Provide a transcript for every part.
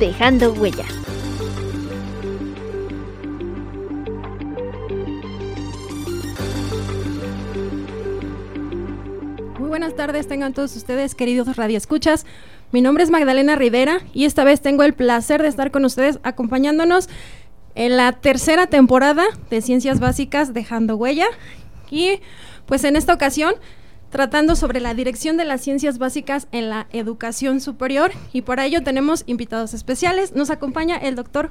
dejando huella. Muy buenas tardes, tengan todos ustedes, queridos radioescuchas. Mi nombre es Magdalena Rivera y esta vez tengo el placer de estar con ustedes acompañándonos en la tercera temporada de Ciencias Básicas Dejando Huella. Y pues en esta ocasión tratando sobre la dirección de las ciencias básicas en la educación superior y para ello tenemos invitados especiales. Nos acompaña el doctor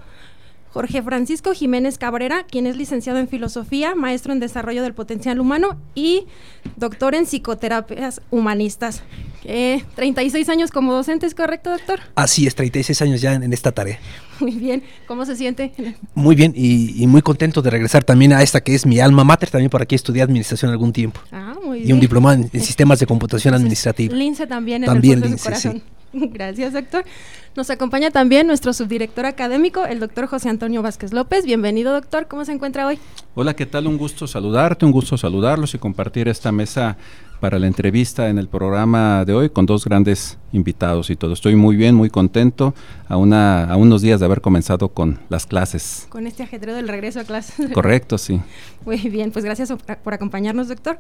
Jorge Francisco Jiménez Cabrera, quien es licenciado en filosofía, maestro en desarrollo del potencial humano y doctor en psicoterapias humanistas. Eh, 36 años como docente, ¿es correcto, doctor? Así es, 36 años ya en, esta tarea. Muy bien, ¿cómo se siente? Muy bien y, muy contento de regresar también a esta que es mi alma mater, también por aquí estudié administración algún tiempo. Ah, muy bien. Y un diplomado en, sistemas de computación administrativa. Lince también en también el corazón. Gracias, doctor. Nos acompaña también nuestro subdirector académico, el doctor José Antonio Vázquez López. Bienvenido, doctor. ¿Cómo se encuentra hoy? Hola, ¿qué tal? Un gusto saludarte, un gusto saludarlos y compartir esta mesa para la entrevista en el programa de hoy con dos grandes invitados y todo. Estoy muy bien, muy contento a, una, a unos días de haber comenzado con las clases. Con este ajetreo del regreso a clases. Correcto, sí. Muy bien, pues gracias por acompañarnos, doctor.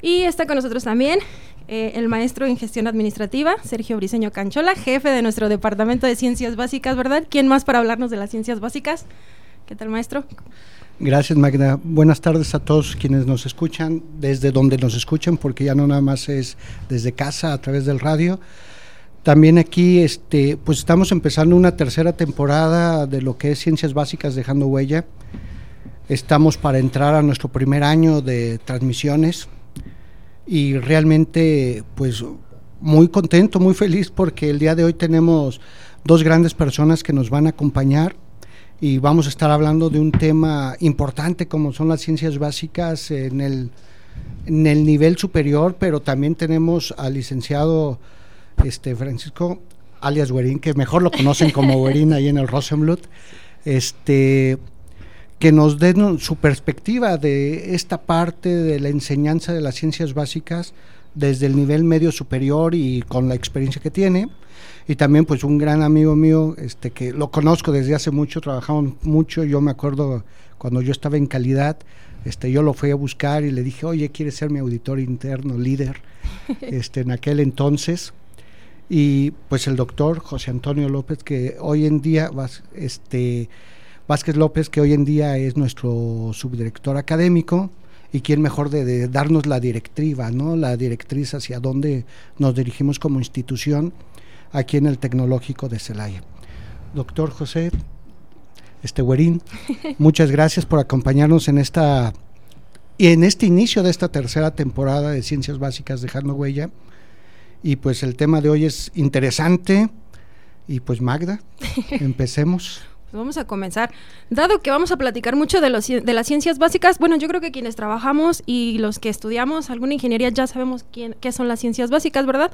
Y está con nosotros también eh, el maestro en gestión administrativa, Sergio Briseño Canchola, jefe de nuestro departamento de ciencias básicas, ¿verdad? ¿Quién más para hablarnos de las ciencias básicas? ¿Qué tal, maestro? Gracias, Magda. Buenas tardes a todos quienes nos escuchan, desde donde nos escuchan, porque ya no nada más es desde casa, a través del radio. También aquí, este, pues estamos empezando una tercera temporada de lo que es Ciencias Básicas Dejando Huella. Estamos para entrar a nuestro primer año de transmisiones y realmente pues muy contento, muy feliz porque el día de hoy tenemos dos grandes personas que nos van a acompañar y vamos a estar hablando de un tema importante como son las ciencias básicas en el, en el nivel superior, pero también tenemos al licenciado este Francisco alias Guerín, que mejor lo conocen como Guerín ahí en el Rosenblut, este que nos den su perspectiva de esta parte de la enseñanza de las ciencias básicas desde el nivel medio superior y con la experiencia que tiene. Y también pues un gran amigo mío, este que lo conozco desde hace mucho, trabajamos mucho, yo me acuerdo cuando yo estaba en calidad, este yo lo fui a buscar y le dije, "Oye, ¿quieres ser mi auditor interno, líder?" este en aquel entonces. Y pues el doctor José Antonio López que hoy en día este Vázquez López, que hoy en día es nuestro subdirector académico, y quién mejor de, darnos la directriva, ¿no? La directriz hacia dónde nos dirigimos como institución aquí en el Tecnológico de Celaya. Doctor José este muchas gracias por acompañarnos en esta y en este inicio de esta tercera temporada de Ciencias Básicas Dejando Huella. Y pues el tema de hoy es interesante. Y pues Magda, empecemos. Pues vamos a comenzar. Dado que vamos a platicar mucho de, los, de las ciencias básicas, bueno, yo creo que quienes trabajamos y los que estudiamos alguna ingeniería ya sabemos quién, qué son las ciencias básicas, ¿verdad?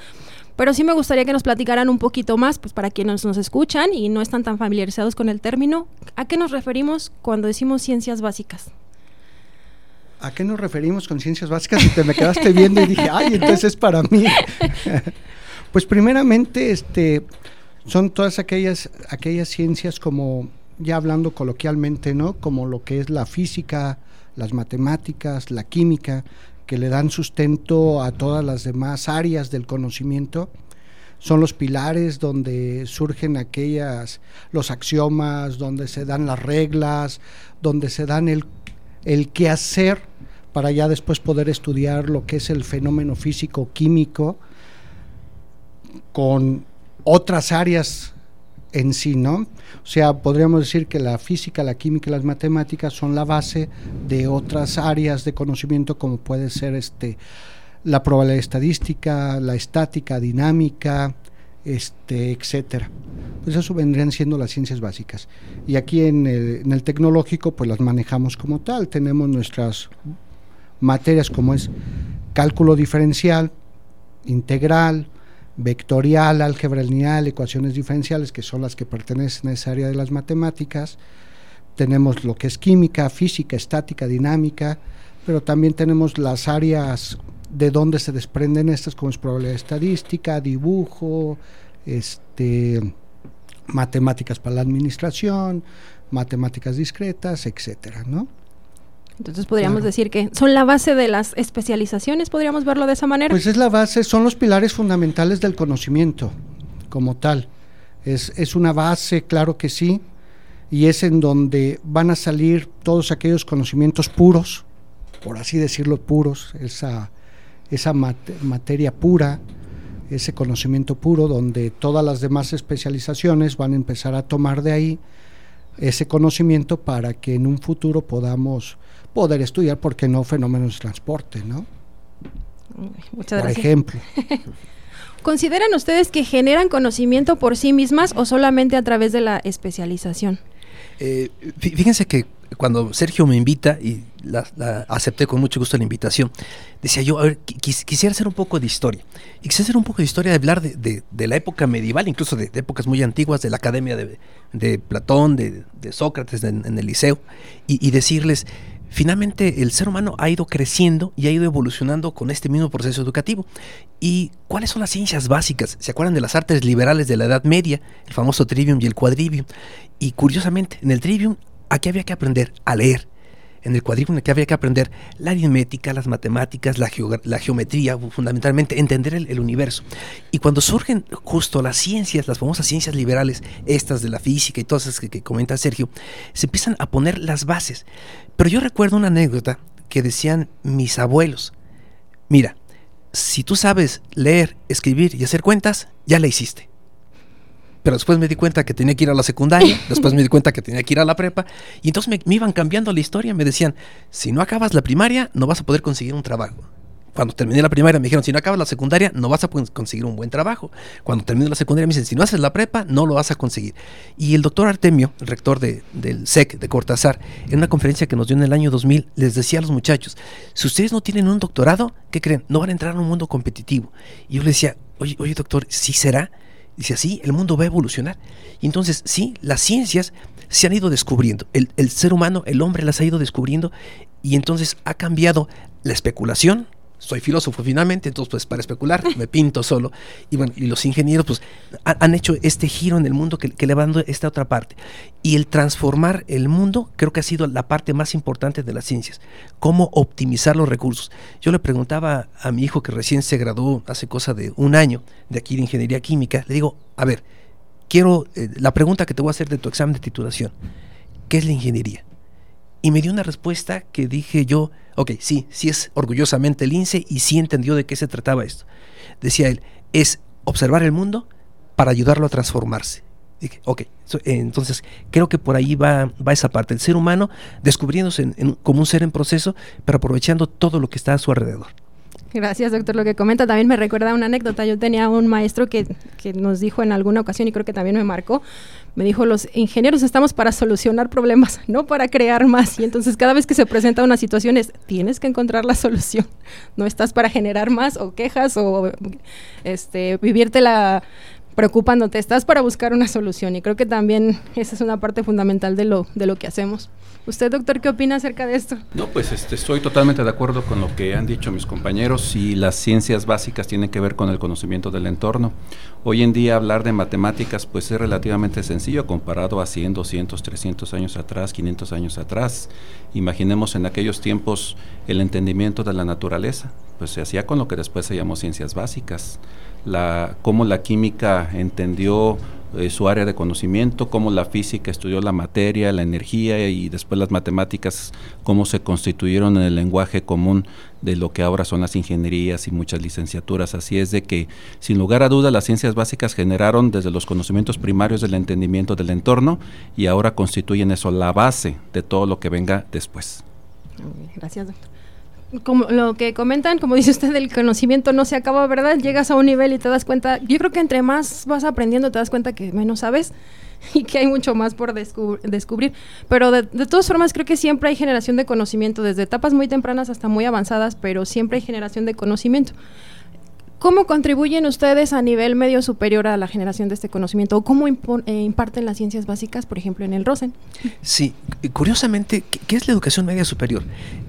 Pero sí me gustaría que nos platicaran un poquito más, pues para quienes nos escuchan y no están tan familiarizados con el término, ¿a qué nos referimos cuando decimos ciencias básicas? ¿A qué nos referimos con ciencias básicas? Y te me quedaste viendo y dije, ay, entonces es para mí. pues primeramente, este son todas aquellas, aquellas ciencias como, ya hablando coloquialmente, ¿no? Como lo que es la física, las matemáticas, la química, que le dan sustento a todas las demás áreas del conocimiento. Son los pilares donde surgen aquellas, los axiomas, donde se dan las reglas, donde se dan el, el qué hacer para ya después poder estudiar lo que es el fenómeno físico químico con otras áreas en sí, ¿no? O sea, podríamos decir que la física, la química y las matemáticas son la base de otras áreas de conocimiento como puede ser este la probabilidad estadística, la estática, dinámica, este, etcétera. pues eso vendrían siendo las ciencias básicas. Y aquí en el, tecnológico, pues las manejamos como tal. Tenemos nuestras materias como es cálculo diferencial, integral, vectorial, álgebra lineal, ecuaciones diferenciales, que son las que pertenecen a esa área de las matemáticas. Tenemos lo que es química, física, estática, dinámica, pero también tenemos las áreas de donde se desprenden estas, como es probabilidad estadística, dibujo, este matemáticas para la administración, matemáticas discretas, etcétera, ¿no? Entonces podríamos decir que son la base de las especializaciones, podríamos verlo de esa manera. Pues es la base, son los pilares fundamentales del conocimiento como tal. Es, es una base, claro que sí, y es en donde van a salir todos aquellos conocimientos puros, por así decirlo, puros, esa, esa materia pura, ese conocimiento puro donde todas las demás especializaciones van a empezar a tomar de ahí ese conocimiento para que en un futuro podamos poder estudiar, ¿por qué no?, fenómenos de transporte, ¿no? Muchas por ejemplo. ¿Consideran ustedes que generan conocimiento por sí mismas o solamente a través de la especialización? Eh, fíjense que cuando Sergio me invita, y la, acepté con mucho gusto la invitación, decía yo, a ver, quisiera hacer un poco de historia. Y quisiera hacer un poco de historia, de hablar de, la época medieval, incluso de, épocas muy antiguas, de la academia de, Platón, de, Sócrates en, el liceo, y, decirles, finalmente el ser humano ha ido creciendo y ha ido evolucionando con este mismo proceso educativo. ¿Y cuáles son las ciencias básicas? ¿Se acuerdan de las artes liberales de la Edad Media? El famoso trivium y el quadrivium. Y curiosamente, en el trivium aquí había que aprender a leer. En el cuadrículo aquí había que aprender la aritmética, las matemáticas, la, geometría, fundamentalmente entender el, universo. Y cuando surgen justo las ciencias, las famosas ciencias liberales, estas de la física y todas esas que, que comenta Sergio, se empiezan a poner las bases. Pero yo recuerdo una anécdota que decían mis abuelos. Mira, si tú sabes leer, escribir y hacer cuentas, ya la hiciste pero después me di cuenta que tenía que ir a la secundaria, después me di cuenta que tenía que ir a la prepa, y entonces me, iban cambiando la historia, me decían, si no acabas la primaria, no vas a poder conseguir un trabajo. Cuando terminé la primaria me dijeron, si no acabas la secundaria, no vas a conseguir un buen trabajo. Cuando terminé la secundaria me dicen, si no haces la prepa, no lo vas a conseguir. Y el doctor Artemio, el rector del SEC de Cortázar, en una conferencia que nos dio en el año 2000, les decía a los muchachos, si ustedes no tienen un doctorado, ¿qué creen? No van a entrar a un mundo competitivo. Y yo le decía, oye, oye doctor, ¿sí será? Dice así, el mundo va a evolucionar. Y entonces, sí, las ciencias se han ido descubriendo. El, el, ser humano, el hombre las ha ido descubriendo. Y entonces ha cambiado la especulación, soy filósofo finalmente, entonces pues para especular me pinto solo. Y bueno, y los ingenieros pues han hecho este giro en el mundo que, que le va dando esta otra parte. Y el transformar el mundo creo que ha sido la parte más importante de las ciencias. Cómo optimizar los recursos. Yo le preguntaba a mi hijo que recién se graduó hace cosa de un año de aquí de ingeniería química, le digo, a ver, quiero, eh, la pregunta que te voy a hacer de tu examen de titulación, ¿qué es la ingeniería? Y me dio una respuesta que dije yo, ok, sí, sí es orgullosamente el y sí entendió de qué se trataba esto. Decía él, es observar el mundo para ayudarlo a transformarse. Dije, ok, entonces creo que por ahí va, va esa parte, el ser humano descubriéndose como un ser en proceso, pero aprovechando todo lo que está a su alrededor. Gracias, doctor. Lo que comenta también me recuerda una anécdota. Yo tenía un maestro que, que, nos dijo en alguna ocasión, y creo que también me marcó, me dijo, los ingenieros estamos para solucionar problemas, no para crear más. Y entonces cada vez que se presenta una situación es, tienes que encontrar la solución. No estás para generar más o quejas o este, vivirte la preocupándote, estás para buscar una solución. Y creo que también esa es una parte fundamental de lo, de lo que hacemos. ¿Usted, doctor, qué opina acerca de esto? No, pues este, estoy totalmente de acuerdo con lo que han dicho mis compañeros y las ciencias básicas tienen que ver con el conocimiento del entorno. Hoy en día hablar de matemáticas pues es relativamente sencillo comparado a 100, 200, 300 años atrás, 500 años atrás. Imaginemos en aquellos tiempos el entendimiento de la naturaleza, pues se hacía con lo que después se llamó ciencias básicas. La, cómo la química entendió eh, su área de conocimiento, cómo la física estudió la materia, la energía y después las matemáticas, cómo se constituyeron en el lenguaje común de lo que ahora son las ingenierías y muchas licenciaturas. Así es de que, sin lugar a duda, las ciencias básicas generaron desde los conocimientos primarios del entendimiento del entorno y ahora constituyen eso la base de todo lo que venga después. Gracias, doctor. Como lo que comentan, como dice usted, el conocimiento no se acaba, ¿verdad? Llegas a un nivel y te das cuenta, yo creo que entre más vas aprendiendo te das cuenta que menos sabes y que hay mucho más por descubrir. Pero de, de, todas formas creo que siempre hay generación de conocimiento, desde etapas muy tempranas hasta muy avanzadas, pero siempre hay generación de conocimiento. ¿Cómo contribuyen ustedes a nivel medio superior a la generación de este conocimiento? ¿O cómo eh, imparten las ciencias básicas, por ejemplo, en el ROSEN? Sí, curiosamente, ¿qué, es la educación media superior?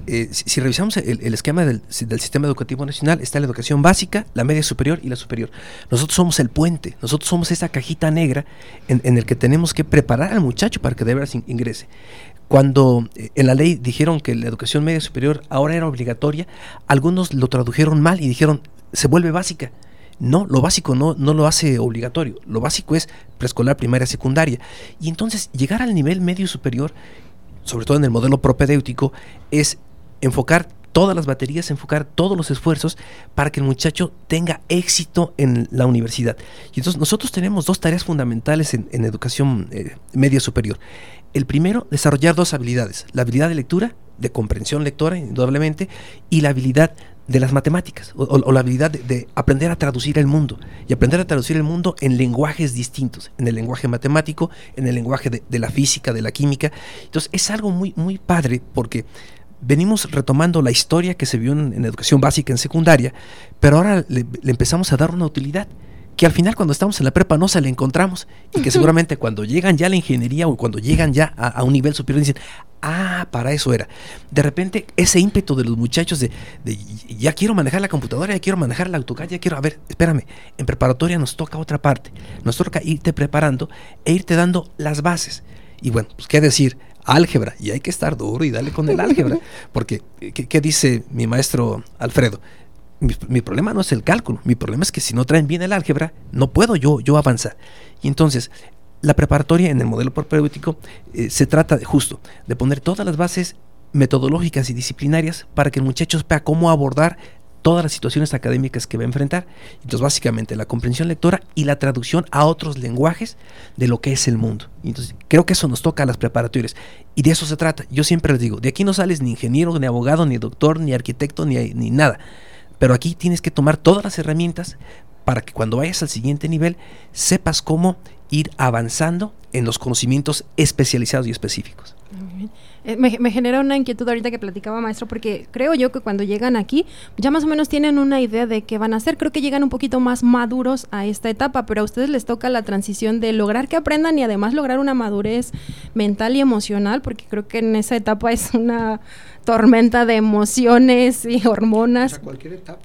Eh, si, revisamos el, esquema del, sistema educativo nacional, está la educación básica, la media superior y la superior. Nosotros somos el puente, nosotros somos esa cajita negra en, en el que tenemos que preparar al muchacho para que de verdad ingrese cuando eh, en la ley dijeron que la educación media superior ahora era obligatoria, algunos lo tradujeron mal y dijeron se vuelve básica. No, lo básico no, no lo hace obligatorio. Lo básico es preescolar, primaria, secundaria. Y entonces llegar al nivel medio superior, sobre todo en el modelo propedéutico, es enfocar todas las baterías, enfocar todos los esfuerzos para que el muchacho tenga éxito en la universidad. Y entonces nosotros tenemos dos tareas fundamentales en, educación eh, media superior. El primero, desarrollar dos habilidades. La habilidad de lectura, de comprensión lectora, indudablemente, y la habilidad de las matemáticas o, la habilidad de, aprender a traducir el mundo y aprender a traducir el mundo en lenguajes distintos, en el lenguaje matemático, en el lenguaje de, la física, de la química. Entonces es algo muy, muy padre porque venimos retomando la historia que se vio en, educación básica, en secundaria, pero ahora le empezamos a dar una utilidad que al final cuando estamos en la prepa no se le encontramos y que seguramente cuando llegan ya a la ingeniería o cuando llegan ya a, un nivel superior dicen, ah, para eso era. De repente ese ímpetu de los muchachos de, ya quiero manejar la computadora, ya quiero manejar la AutoCAD, ya quiero, a ver, espérame, en preparatoria nos toca otra parte, nos toca irte preparando e irte dando las bases. Y bueno, pues qué decir, álgebra, y hay que estar duro y darle con el álgebra, porque qué dice mi maestro Alfredo? Mi, problema no es el cálculo, mi problema es que si no traen bien el álgebra, no puedo yo, yo avanzar. Y entonces, la preparatoria en el modelo propedéutico eh, se trata de, justo de poner todas las bases metodológicas y disciplinarias para que el muchacho vea cómo abordar todas las situaciones académicas que va a enfrentar. Entonces, básicamente, la comprensión lectora y la traducción a otros lenguajes de lo que es el mundo. Entonces, creo que eso nos toca a las preparatorias. Y de eso se trata. Yo siempre les digo, de aquí no sales ni ingeniero, ni abogado, ni doctor, ni arquitecto, ni, ni nada. Pero aquí tienes que tomar todas las herramientas para que cuando vayas al siguiente nivel sepas cómo ir avanzando en los conocimientos especializados y específicos. Eh, me, genera una inquietud ahorita que platicaba maestro, porque creo yo que cuando llegan aquí ya más o menos tienen una idea de qué van a hacer. Creo que llegan un poquito más maduros a esta etapa, pero a ustedes les toca la transición de lograr que aprendan y además lograr una madurez mental y emocional, porque creo que en esa etapa es una tormenta de emociones y hormonas. a cualquier etapa.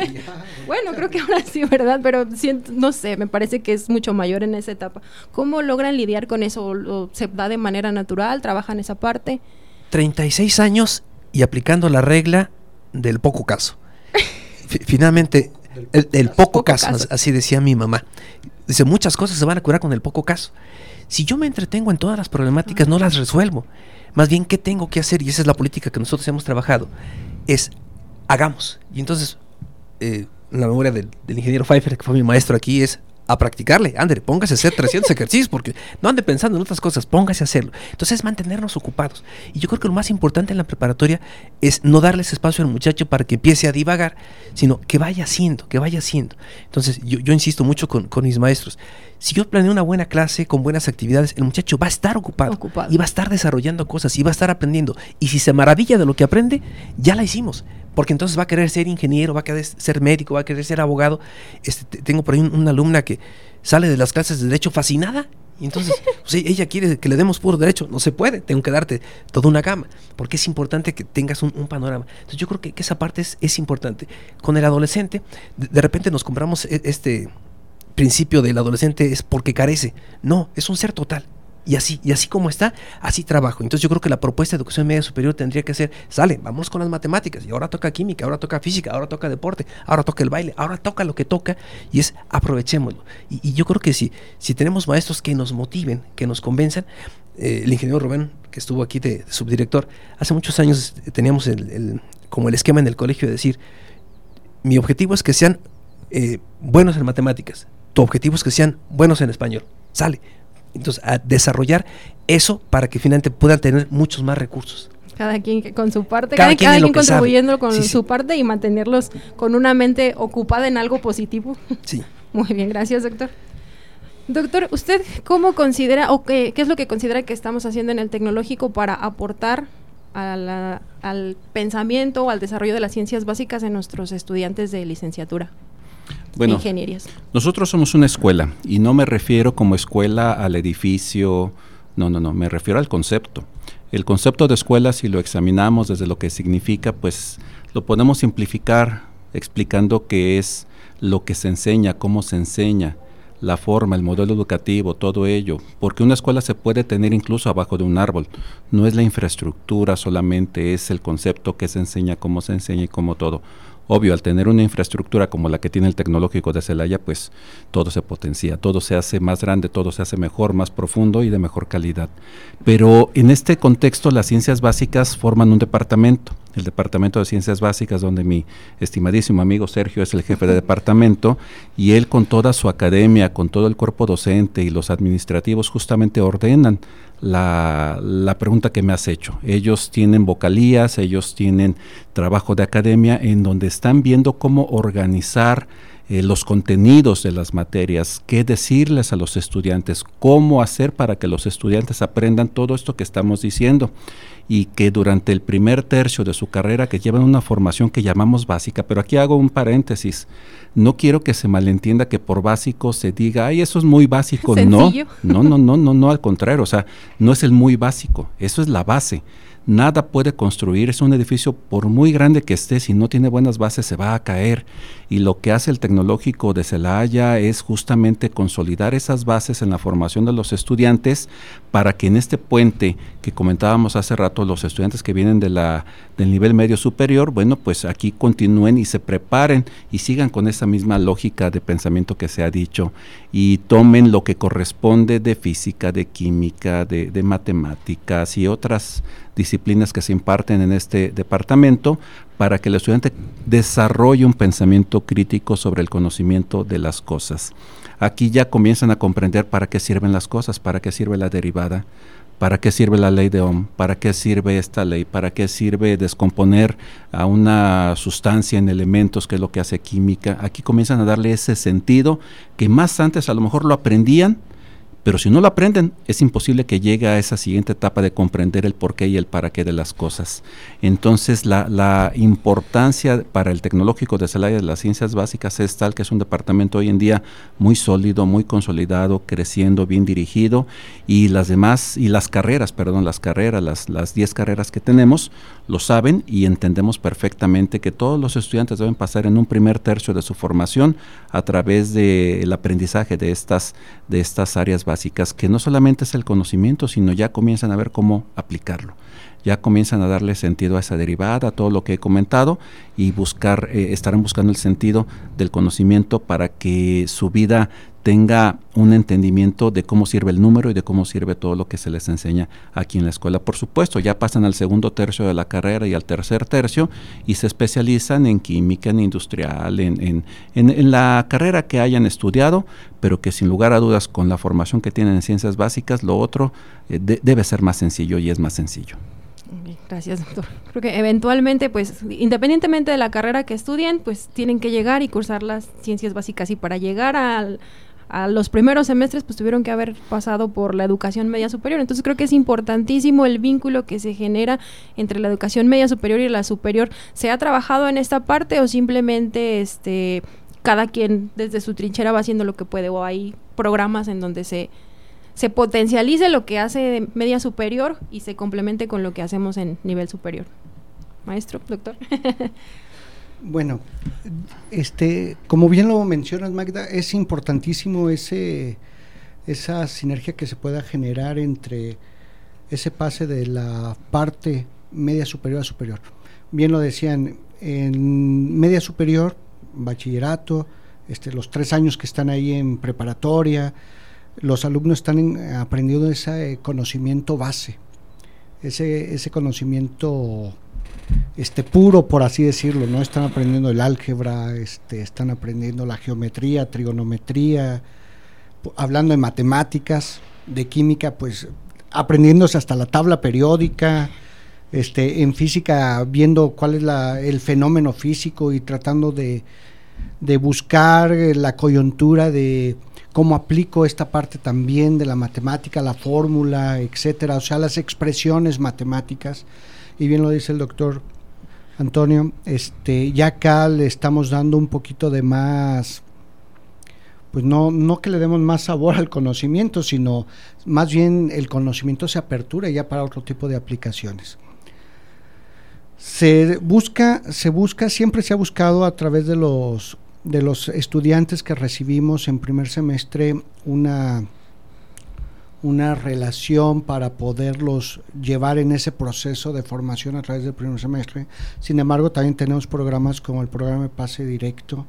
bueno, creo que ahora sí, ¿verdad? Pero siento, no sé, me parece que es mucho mayor en esa etapa. ¿Cómo logran lidiar con eso? ¿O se da de manera natural? ¿Trabajan esa parte? 36 años y aplicando la regla del poco caso. Finalmente, el, poco, caso, así decía mi mamá. Dice, muchas cosas se van a curar con el poco caso. Si yo me entretengo en todas las problemáticas, no las resuelvo. Más bien, ¿qué tengo que hacer? Y esa es la política que nosotros hemos trabajado. Es, hagamos. Y entonces, eh, la memoria del, del ingeniero Pfeiffer, que fue mi maestro aquí, es a practicarle. Ande, póngase a hacer 300 ejercicios porque no ande pensando en otras cosas, póngase a hacerlo. Entonces, mantenernos ocupados. Y yo creo que lo más importante en la preparatoria es no darles espacio al muchacho para que empiece a divagar, sino que vaya haciendo, que vaya haciendo. Entonces, yo, insisto mucho con, mis maestros. Si yo planeo una buena clase con buenas actividades, el muchacho va a estar ocupado, ocupado, y va a estar desarrollando cosas y va a estar aprendiendo. Y si se maravilla de lo que aprende, ya la hicimos porque entonces va a querer ser ingeniero, va a querer ser médico, va a querer ser abogado. Este, tengo por ahí una alumna que sale de las clases de derecho fascinada y entonces pues, e-, ella quiere que le demos puro derecho. No se puede, tengo que darte toda una gama, porque es importante que tengas un, panorama. Entonces yo creo que, esa parte es, importante. Con el adolescente, de, repente nos compramos e-, este principio del adolescente es porque carece. No, es un ser total. Y así, y así como está, así trabajo. Entonces yo creo que la propuesta de educación media superior tendría que ser, sale, vamos con las matemáticas, y ahora toca química, ahora toca física, ahora toca deporte, ahora toca el baile, ahora toca lo que toca, y es aprovechémoslo. Y, yo creo que si, si tenemos maestros que nos motiven, que nos convenzan, eh, el ingeniero Rubén, que estuvo aquí de, subdirector, hace muchos años teníamos el, como el esquema en el colegio de decir, mi objetivo es que sean eh, buenos en matemáticas, tu objetivo es que sean buenos en español, sale entonces, a desarrollar eso para que finalmente puedan tener muchos más recursos. Cada quien con su parte, cada, quien, contribuyendo con su parte y mantenerlos con una mente ocupada en algo positivo. Sí. Muy bien, gracias, doctor. Doctor, ¿usted cómo considera o qué, qué, es lo que considera que estamos haciendo en el tecnológico para aportar al pensamiento o al desarrollo de las ciencias básicas en nuestros estudiantes de licenciatura? Bueno, ingenierías. nosotros somos una escuela y no me refiero como escuela al edificio, no, no, no, me refiero al concepto. El concepto de escuela, si lo examinamos desde lo que significa, pues lo podemos simplificar explicando qué es lo que se enseña, cómo se enseña, la forma, el modelo educativo, todo ello, porque una escuela se puede tener incluso abajo de un árbol. No es la infraestructura solamente, es el concepto que se enseña, cómo se enseña y cómo todo. Obvio, al tener una infraestructura como la que tiene el tecnológico de Celaya, pues todo se potencia, todo se hace más grande, todo se hace mejor, más profundo y de mejor calidad. Pero en este contexto las ciencias básicas forman un departamento, el Departamento de Ciencias Básicas, donde mi estimadísimo amigo Sergio es el jefe de departamento, y él con toda su academia, con todo el cuerpo docente y los administrativos justamente ordenan la, la, pregunta que me has hecho. Ellos tienen vocalías, ellos tienen trabajo de academia en donde están viendo cómo organizar eh, los contenidos de las materias, qué decirles a los estudiantes, cómo hacer para que los estudiantes aprendan todo esto que estamos diciendo. Y que durante el primer tercio de su carrera que llevan una formación que llamamos básica, pero aquí hago un paréntesis, no quiero que se malentienda que por básico se diga, ay, eso es muy básico, no, no, no, no, no, no, al contrario, o sea, no es el muy básico, eso es la base nada puede construir. Es un edificio, por muy grande que esté, si no tiene buenas bases, se va a caer. Y lo que hace el tecnológico de Celaya es justamente consolidar esas bases en la formación de los estudiantes para que en este puente que comentábamos hace rato, los estudiantes que vienen de la, del nivel medio superior, bueno, pues aquí continúen y se preparen y sigan con esa misma lógica de pensamiento que se ha dicho y tomen lo que corresponde de física, de química, de matemáticas y otras disciplinas que se imparten en este departamento para que el estudiante desarrolle un pensamiento crítico sobre el conocimiento de las cosas. Aquí ya comienzan a comprender para qué sirven las cosas, para qué sirve la derivada, para qué sirve la ley de Ohm, para qué sirve esta ley, para qué sirve descomponer a una sustancia en elementos, que es lo que hace química. Aquí comienzan a darle ese sentido que más antes a lo mejor lo aprendían, pero si no lo aprenden, es imposible que llegue a esa siguiente etapa de comprender el porqué y el para qué de las cosas. Entonces, la, importancia para el tecnológico de Celaya de las ciencias básicas es tal que es un departamento hoy en día muy sólido, muy consolidado, creciendo, bien dirigido, y las demás, y las carreras, perdón, las carreras, las 10 carreras que tenemos, lo saben y entendemos perfectamente que todos los estudiantes deben pasar en un primer tercio de su formación a través del aprendizaje de estas, de estas áreas básicas, que no solamente es el conocimiento, sino ya comienzan a ver cómo aplicarlo. Ya comienzan a darle sentido a esa derivada, a todo lo que he comentado, y buscar, eh, estarán buscando el sentido del conocimiento para que su vida tenga un entendimiento de cómo sirve el número y de cómo sirve todo lo que se les enseña aquí en la escuela. Por supuesto, ya pasan al segundo tercio de la carrera y al tercer tercio y se especializan en química, en industrial, en, en, la carrera que hayan estudiado, pero que sin lugar a dudas con la formación que tienen en ciencias básicas, lo otro eh, debe ser más sencillo y es más sencillo. Gracias, doctor. Creo que eventualmente, pues, independientemente de la carrera que estudien, pues tienen que llegar y cursar las ciencias básicas. Y para llegar al, a los primeros semestres pues tuvieron que haber pasado por la educación media superior. Entonces creo que es importantísimo el vínculo que se genera entre la educación media superior y la superior. ¿Se ha trabajado en esta parte o simplemente este cada quien desde su trinchera va haciendo lo que puede o hay programas en donde se se potencialice lo que hace media superior y se complemente con lo que hacemos en nivel superior. Maestro, doctor. Bueno, este, como bien lo mencionas, Magda, es importantísimo ese, esa sinergia que se pueda generar entre ese pase de la parte media superior a superior. Bien lo decían, en media superior, bachillerato, este, los tres años que están ahí en preparatoria, los alumnos están aprendiendo ese conocimiento base, ese, ese conocimiento este puro por así decirlo, no están aprendiendo el álgebra, este, están aprendiendo la geometría, trigonometría, hablando de matemáticas, de química, pues aprendiéndose hasta la tabla periódica, este, en física viendo cuál es la, el fenómeno físico y tratando de, de buscar la coyuntura de cómo aplico esta parte también de la matemática, la fórmula, etcétera, o sea, las expresiones matemáticas. Y bien lo dice el doctor Antonio, este, ya acá le estamos dando un poquito de más, pues no, no que le demos más sabor al conocimiento, sino más bien el conocimiento se apertura ya para otro tipo de aplicaciones. Se busca, se busca, siempre se ha buscado a través de los de los estudiantes que recibimos en primer semestre una, una relación para poderlos llevar en ese proceso de formación a través del primer semestre. Sin embargo, también tenemos programas como el programa de Pase Directo,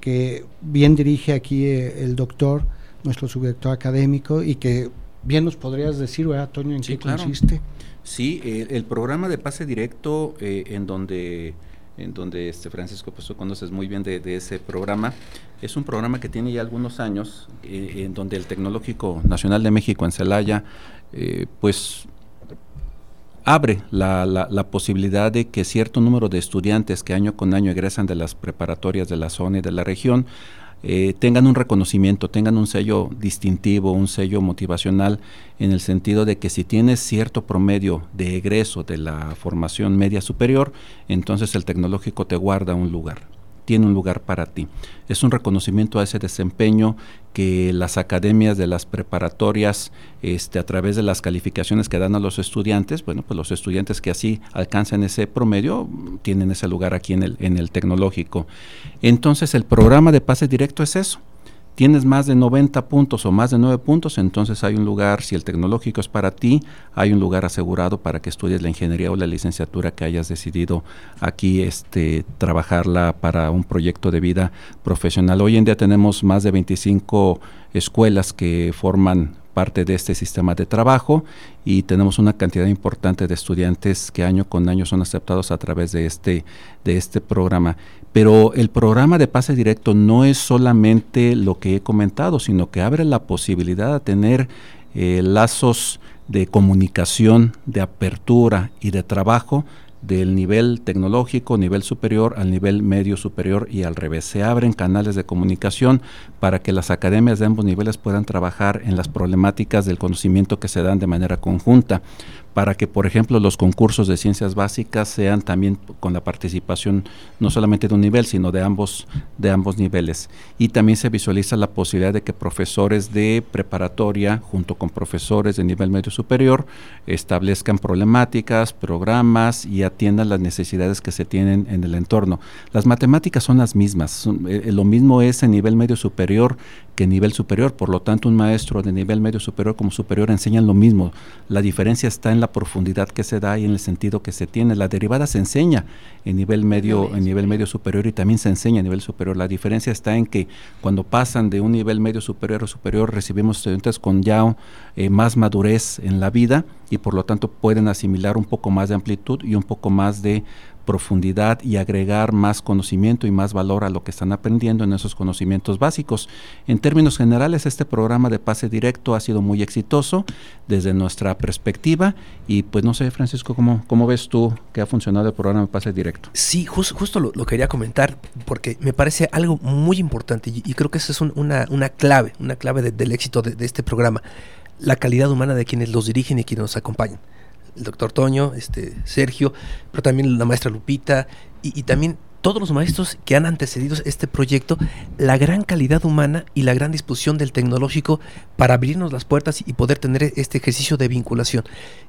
que bien dirige aquí eh, el doctor, nuestro subdirector académico, y que bien nos podrías decir, ¿verdad, Toño, en qué consiste? Sí, el, programa de Pase Directo, eh, en donde en donde este Francisco, pues tú conoces muy bien de, ese programa. Es un programa que tiene ya algunos años, eh, en donde el Tecnológico Nacional de México en Celaya, eh, pues abre la, la, posibilidad de que cierto número de estudiantes que año con año egresan de las preparatorias de la zona y de la región eh, tengan un reconocimiento, tengan un sello distintivo, un sello motivacional, en el sentido de que si tienes cierto promedio de egreso de la formación media superior, entonces el tecnológico te guarda un lugar tiene un lugar para ti. Es un reconocimiento a ese desempeño que las academias de las preparatorias, este, a través de las calificaciones que dan a los estudiantes, bueno, pues los estudiantes que así alcanzan ese promedio tienen ese lugar aquí en el, en el tecnológico. Entonces el programa de pase directo es eso tienes más de 90 puntos o más de 9 puntos, entonces hay un lugar, si el tecnológico es para ti, hay un lugar asegurado para que estudies la ingeniería o la licenciatura que hayas decidido aquí este, trabajarla para un proyecto de vida profesional. Hoy en día tenemos más de 25 escuelas que forman parte de este sistema de trabajo y tenemos una cantidad importante de estudiantes que año con año son aceptados a través de este, de este programa. Pero el programa de pase directo no es solamente lo que he comentado, sino que abre la posibilidad de tener eh, lazos de comunicación, de apertura y de trabajo del nivel tecnológico, nivel superior, al nivel medio superior y al revés. Se abren canales de comunicación para que las academias de ambos niveles puedan trabajar en las problemáticas del conocimiento que se dan de manera conjunta para que, por ejemplo, los concursos de ciencias básicas sean también con la participación no solamente de un nivel, sino de ambos, de ambos niveles. Y también se visualiza la posibilidad de que profesores de preparatoria, junto con profesores de nivel medio superior, establezcan problemáticas, programas y atiendan las necesidades que se tienen en el entorno. Las matemáticas son las mismas, eh, lo mismo es en nivel medio superior que nivel superior. Por lo tanto, un maestro de nivel medio superior como superior enseñan lo mismo. La diferencia está en la profundidad que se da y en el sentido que se tiene. La derivada se enseña en nivel medio, en nivel medio superior y también se enseña a nivel superior. La diferencia está en que cuando pasan de un nivel medio superior o superior recibimos estudiantes con ya eh, más madurez en la vida y por lo tanto pueden asimilar un poco más de amplitud y un poco más de profundidad y agregar más conocimiento y más valor a lo que están aprendiendo en esos conocimientos básicos. En términos generales, este programa de pase directo ha sido muy exitoso desde nuestra perspectiva y pues no sé, Francisco, ¿cómo, cómo ves tú que ha funcionado el programa de pase directo? Sí, justo lo, quería comentar porque me parece algo muy importante y, creo que esa es una, una, clave, una clave del éxito de, de este programa, la calidad humana de quienes los dirigen y quienes nos acompañan el doctor Toño, este, Sergio, pero también la maestra Lupita y, también todos los maestros que han antecedido este proyecto, la gran calidad humana y la gran disposición del tecnológico para abrirnos las puertas y poder tener este ejercicio de vinculación.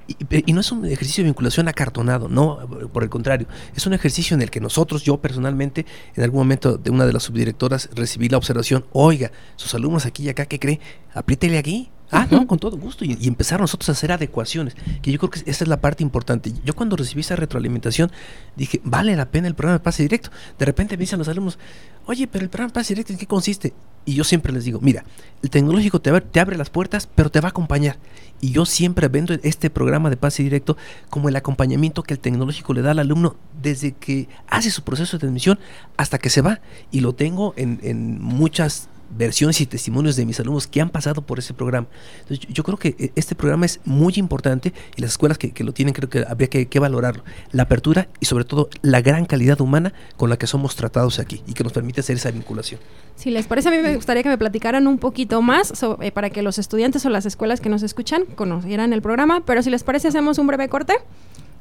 Y, no es un ejercicio de vinculación acartonado, no, por el contrario, es un ejercicio en el que nosotros, yo personalmente, en algún momento de una de las subdirectoras recibí la observación, oiga, sus alumnos aquí y acá, ¿qué cree? Apriétele aquí, Ah, no, con todo gusto. Y, empezar nosotros a hacer adecuaciones, que yo creo que esa es la parte importante. Yo cuando recibí esa retroalimentación dije, vale la pena el programa de pase directo. De repente me dicen los alumnos, oye, pero el programa de pase directo, ¿en qué consiste? Y yo siempre les digo, mira, el tecnológico te, te abre las puertas, pero te va a acompañar. Y yo siempre vendo este programa de pase directo como el acompañamiento que el tecnológico le da al alumno desde que hace su proceso de admisión hasta que se va. Y lo tengo en, en muchas versiones y testimonios de mis alumnos que han pasado por ese programa. Entonces, yo, creo que eh, este programa es muy importante y las escuelas que, lo tienen creo que habría que, que, valorarlo. La apertura y sobre todo la gran calidad humana con la que somos tratados aquí y que nos permite hacer esa vinculación. Si les parece, a mí me gustaría que me platicaran un poquito más eh, para que los estudiantes o las escuelas que nos escuchan conocieran el programa, pero si les parece hacemos un breve corte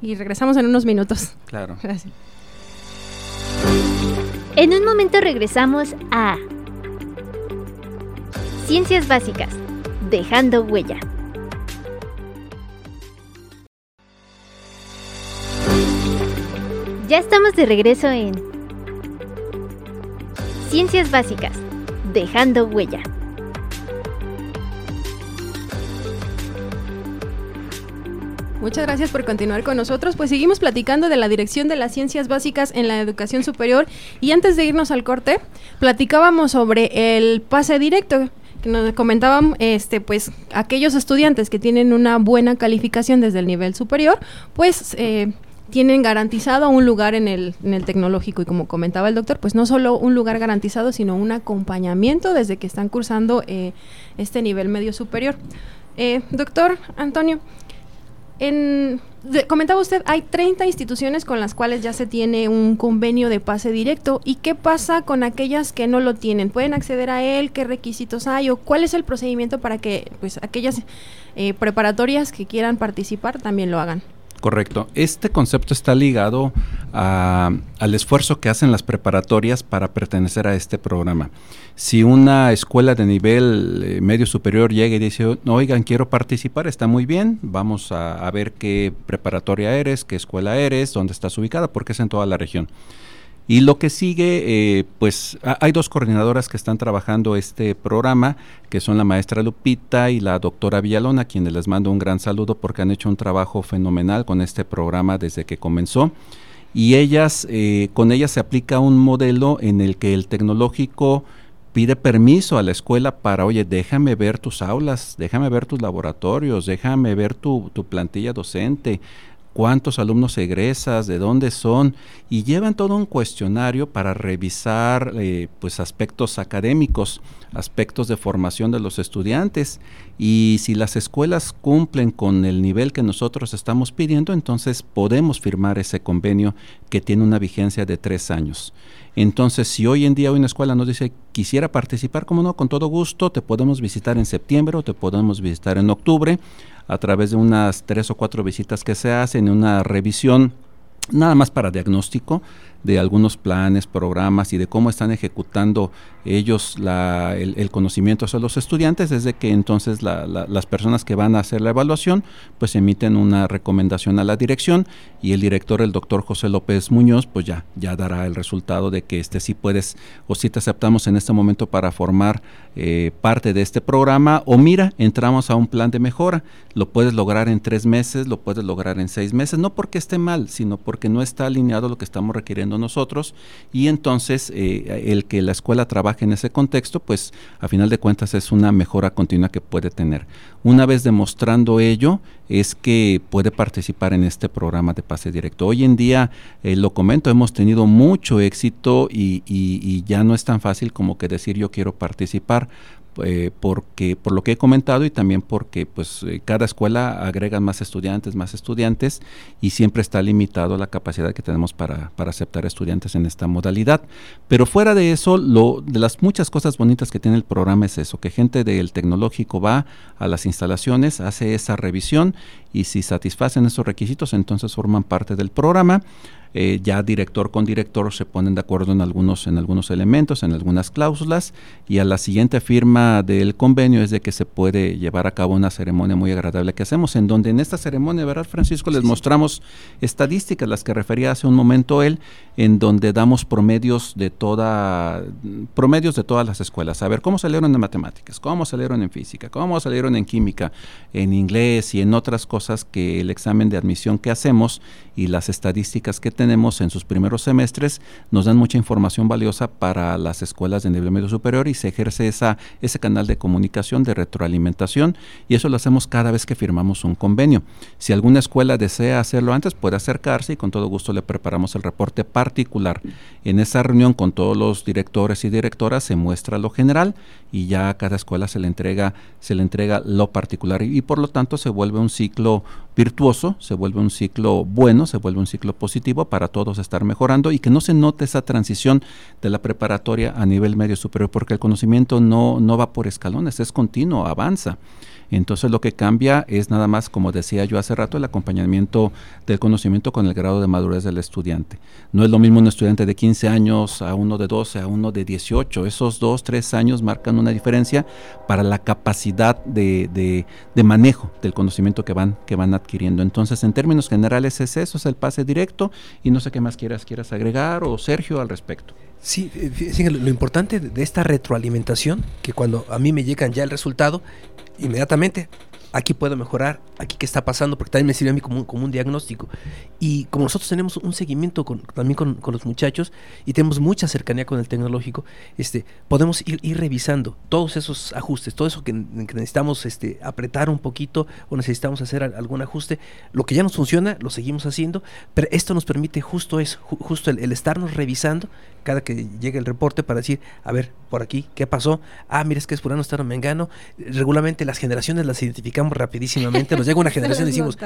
y regresamos en unos minutos. Claro. Gracias. En un momento regresamos a Ciencias Básicas, dejando huella. Ya estamos de regreso en Ciencias Básicas, dejando huella. Muchas gracias por continuar con nosotros. Pues seguimos platicando de la dirección de las ciencias básicas en la educación superior y antes de irnos al corte, platicábamos sobre el pase directo que nos comentaban este pues aquellos estudiantes que tienen una buena calificación desde el nivel superior, pues eh, tienen garantizado un lugar en el, en el tecnológico y como comentaba el doctor, pues no solo un lugar garantizado, sino un acompañamiento desde que están cursando eh, este nivel medio superior. Eh, doctor Antonio, en, comentaba usted, hay 30 instituciones con las cuales ya se tiene un convenio de pase directo. ¿Y qué pasa con aquellas que no lo tienen? ¿Pueden acceder a él? ¿Qué requisitos hay? ¿O cuál es el procedimiento para que pues, aquellas eh, preparatorias que quieran participar también lo hagan? Correcto. Este concepto está ligado al esfuerzo que hacen las preparatorias para pertenecer a este programa. Si una escuela de nivel eh, medio superior llega y dice, oigan, quiero participar, está muy bien, vamos a, a ver qué preparatoria eres, qué escuela eres, dónde estás ubicada, porque es en toda la región. Y lo que sigue, eh, pues hay dos coordinadoras que están trabajando este programa, que son la maestra Lupita y la doctora Villalona, a quienes les mando un gran saludo porque han hecho un trabajo fenomenal con este programa desde que comenzó. Y ellas, eh, con ellas se aplica un modelo en el que el tecnológico pide permiso a la escuela para, oye, déjame ver tus aulas, déjame ver tus laboratorios, déjame ver tu, tu plantilla docente, cuántos alumnos egresas, de dónde son, y llevan todo un cuestionario para revisar eh, pues aspectos académicos, aspectos de formación de los estudiantes. Y si las escuelas cumplen con el nivel que nosotros estamos pidiendo, entonces podemos firmar ese convenio que tiene una vigencia de tres años. Entonces, si hoy en día una escuela nos dice, quisiera participar, como no, con todo gusto, te podemos visitar en septiembre o te podemos visitar en octubre a través de unas tres o cuatro visitas que se hacen, una revisión nada más para diagnóstico de algunos planes, programas y de cómo están ejecutando ellos el, conocimiento hacia los estudiantes, desde que entonces las personas que van a hacer la evaluación pues emiten una recomendación a la dirección y el director, el doctor José López Muñoz, pues ya, ya dará el resultado de que este sí puedes o si te aceptamos en este momento para formar eh, parte de este programa o mira, entramos a un plan de mejora, lo puedes lograr en tres meses, lo puedes lograr en seis meses, no porque esté mal, sino porque no está alineado lo que estamos requiriendo nosotros y entonces eh, el que la escuela trabaje en ese contexto, pues a final de cuentas es una mejora continua que puede tener. Una vez demostrando ello, es que puede participar en este programa de pase directo. Hoy en día, eh, lo comento, hemos tenido mucho éxito y, y, ya no es tan fácil como que decir yo quiero participar eh, porque por lo que he comentado y también porque pues eh, cada escuela agrega más estudiantes, más estudiantes y siempre está limitado la capacidad que tenemos para, para aceptar estudiantes en esta modalidad. Pero fuera de eso, lo, de las muchas cosas bonitas que tiene el programa es eso, que gente del tecnológico va a las instalaciones, hace esa revisión y si satisfacen esos requisitos, entonces forman parte del programa. Eh, ya director con director se ponen de acuerdo en algunos, en algunos elementos, en algunas cláusulas, y a la siguiente firma del convenio es de que se puede llevar a cabo una ceremonia muy agradable que hacemos, en donde en esta ceremonia, ¿verdad, Francisco? Les mostramos estadísticas, las que refería hace un momento él, en donde damos promedios de toda, promedios de todas las escuelas. A ver, ¿cómo salieron en matemáticas? ¿Cómo salieron en física? ¿Cómo salieron en química? En inglés y en otras cosas que el examen de admisión que hacemos y las estadísticas que tenemos tenemos en sus primeros semestres nos dan mucha información valiosa para las escuelas de nivel medio superior y se ejerce esa, ese canal de comunicación, de retroalimentación y eso lo hacemos cada vez que firmamos un convenio. Si alguna escuela desea hacerlo antes, puede acercarse y con todo gusto le preparamos el reporte particular. En esa reunión con todos los directores y directoras se muestra lo general y ya a cada escuela se le entrega, se le entrega lo particular y, por lo tanto se vuelve un ciclo virtuoso, se vuelve un ciclo bueno, se vuelve un ciclo positivo para todos estar mejorando y que no se note esa transición de la preparatoria a nivel medio superior, porque el conocimiento no, no va por escalones, es continuo, avanza. Entonces lo que cambia es nada más, como decía yo hace rato, el acompañamiento del conocimiento con el grado de madurez del estudiante. No es lo mismo un estudiante de 15 años a uno de 12, a uno de 18. Esos dos, tres años marcan una diferencia para la capacidad de, manejo del conocimiento que van, que van adquiriendo. Entonces, en términos generales es eso, es el pase directo y no sé qué más quieras, quieras agregar o Sergio al respecto. Sí, lo importante de esta retroalimentación, que cuando a mí me llegan ya el resultado, inmediatamente aquí puedo mejorar, aquí qué está pasando, porque también me sirve a mí como como un diagnóstico. Y como nosotros tenemos un seguimiento con, también con, los muchachos y tenemos mucha cercanía con el tecnológico, este, podemos ir, ir revisando todos esos ajustes, todo eso que, necesitamos este, apretar un poquito o necesitamos hacer algún ajuste. Lo que ya nos funciona, lo seguimos haciendo, pero esto nos permite justo eso, justo el, estarnos revisando cada que llegue el reporte para decir, a ver, por aquí, ¿qué pasó? Ah, mira, es que es Purano, está Mengano. Regularmente las generaciones las identificamos rapidísimamente. Nos llega una generación y decimos,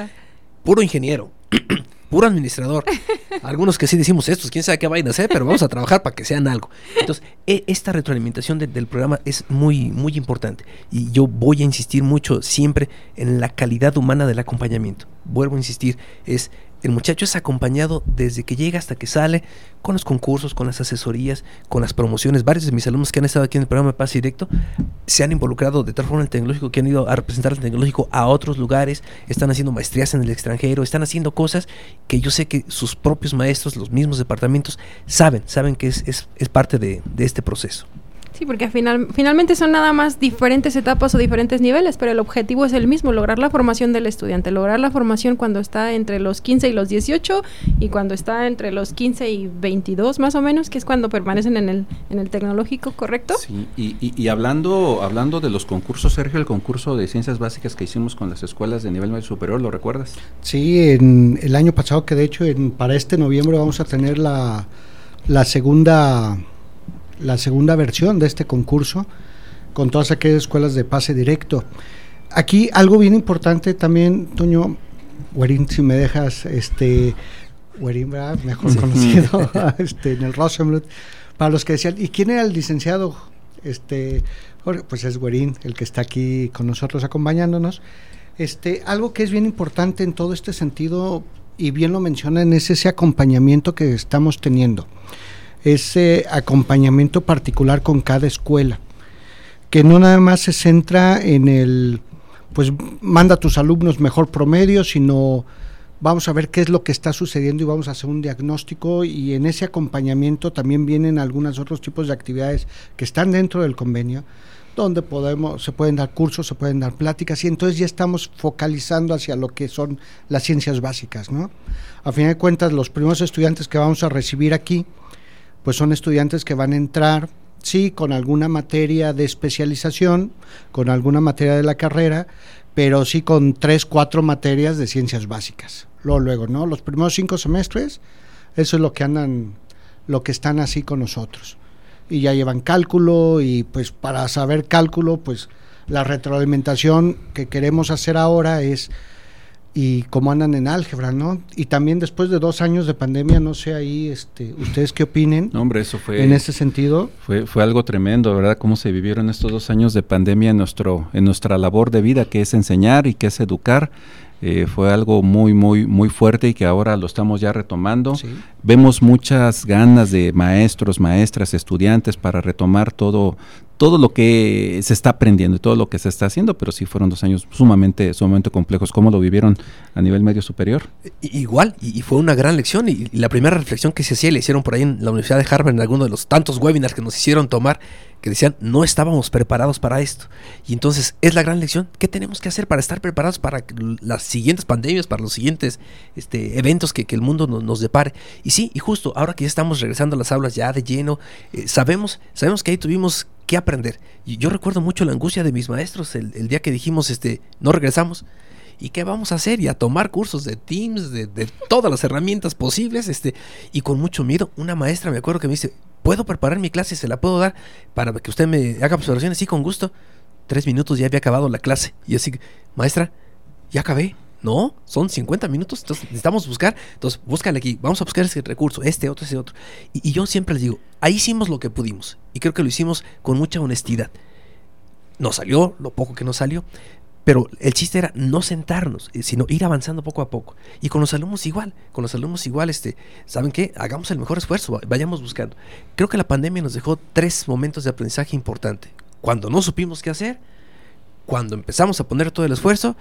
puro ingeniero, puro administrador. Algunos que sí decimos estos, quién sabe qué vayan a hacer, pero vamos a trabajar para que sean algo. Entonces, e, esta retroalimentación del programa es muy, muy importante. Y yo voy a insistir mucho siempre en la calidad humana del acompañamiento. Vuelvo a insistir, es el muchacho es acompañado desde que llega hasta que sale, con los concursos, con las asesorías, con las promociones. Varios de mis alumnos que han estado aquí en el programa Paz Directo se han involucrado de tal forma en el tecnológico que han ido a representar el tecnológico a otros lugares, están haciendo maestrías en el extranjero, están haciendo cosas que yo sé que sus propios maestros, los mismos departamentos, saben, saben que es, es, parte de este proceso. Sí, porque final, finalmente son nada más diferentes etapas o diferentes niveles, pero el objetivo es el mismo, lograr la formación del estudiante, lograr la formación cuando está entre los 15 y los 18 y cuando está entre los 15 y 22 más o menos, que es cuando permanecen en el, en el tecnológico, ¿correcto? Sí, y, y, hablando, hablando de los concursos, Sergio, el concurso de ciencias básicas que hicimos con las escuelas de nivel medio superior, ¿lo recuerdas? Sí, en el año pasado, que de hecho en, para este noviembre vamos a tener la, la segunda la segunda versión de este concurso con todas aquellas escuelas de pase directo. Aquí algo bien importante también, Toño, Werin, si me dejas, este, Werin, mejor conocido este, en el Rosenblut, para los que decían, ¿y quién era el licenciado? Este, pues es Werin, el que está aquí con nosotros acompañándonos. Este, algo que es bien importante en todo este sentido, y bien lo mencionan, es ese acompañamiento que estamos teniendo ese acompañamiento particular con cada escuela, que no nada más se centra en el, pues manda a tus alumnos mejor promedio, sino vamos a ver qué es lo que está sucediendo y vamos a hacer un diagnóstico y en ese acompañamiento también vienen algunos otros tipos de actividades que están dentro del convenio donde podemos se pueden dar cursos, se pueden dar pláticas y entonces ya estamos focalizando hacia lo que son las ciencias básicas, ¿no? A fin de cuentas los primeros estudiantes que vamos a recibir aquí pues son estudiantes que van a entrar, sí, con alguna materia de especialización, con alguna materia de la carrera, pero sí con tres, cuatro materias de ciencias básicas. Luego, luego, ¿no? Los primeros cinco semestres, eso es lo que andan, lo que están así con nosotros. Y ya llevan cálculo y pues para saber cálculo, pues la retroalimentación que queremos hacer ahora es y cómo andan en álgebra, ¿no? Y también después de dos años de pandemia, no sé ahí, este, ustedes qué opinen. No, hombre, eso fue. En ese sentido. Fue, fue algo tremendo, ¿verdad? Cómo se vivieron estos dos años de pandemia en nuestro, en nuestra labor de vida, que es enseñar y que es educar. Eh, fue algo muy, muy, muy fuerte y que ahora lo estamos ya retomando. Vemos muchas ganas de maestros, maestras, estudiantes para retomar todo, todo lo que se está aprendiendo y todo lo que se está haciendo, pero sí fueron dos años sumamente, sumamente complejos. ¿Cómo lo vivieron a nivel medio superior? Igual, y, fue una gran lección. Y, la primera reflexión que se hacía, le hicieron por ahí en la Universidad de Harvard, en alguno de los tantos webinars que nos hicieron tomar, que decían, no estábamos preparados para esto. Y entonces es la gran lección, ¿qué tenemos que hacer para estar preparados para las siguientes pandemias, para los siguientes este, eventos que, el mundo nos depare? Y sí, y justo ahora que ya estamos regresando a las aulas ya de lleno, eh, sabemos, sabemos que ahí tuvimos aprender. Y yo recuerdo mucho la angustia de mis maestros el, día que dijimos, este, no regresamos. ¿Y qué vamos a hacer? Y a tomar cursos de Teams, de, de, todas las herramientas posibles, este, y con mucho miedo. Una maestra me acuerdo que me dice, ¿puedo preparar mi clase? ¿Se la puedo dar para que usted me haga observaciones? Sí, con gusto. Tres minutos ya había acabado la clase. Y así, maestra, ya acabé. No, son 50 minutos, entonces necesitamos buscar. Entonces, búscale aquí, vamos a buscar ese recurso, este, otro, ese otro. Y, yo siempre les digo, ahí hicimos lo que pudimos. Y creo que lo hicimos con mucha honestidad. Nos salió lo poco que nos salió, pero el chiste era no sentarnos, eh, sino ir avanzando poco a poco. Y con los alumnos igual, con los alumnos igual, este, ¿saben qué? Hagamos el mejor esfuerzo, vayamos buscando. Creo que la pandemia nos dejó tres momentos de aprendizaje importante. Cuando no supimos qué hacer, cuando empezamos a poner todo el esfuerzo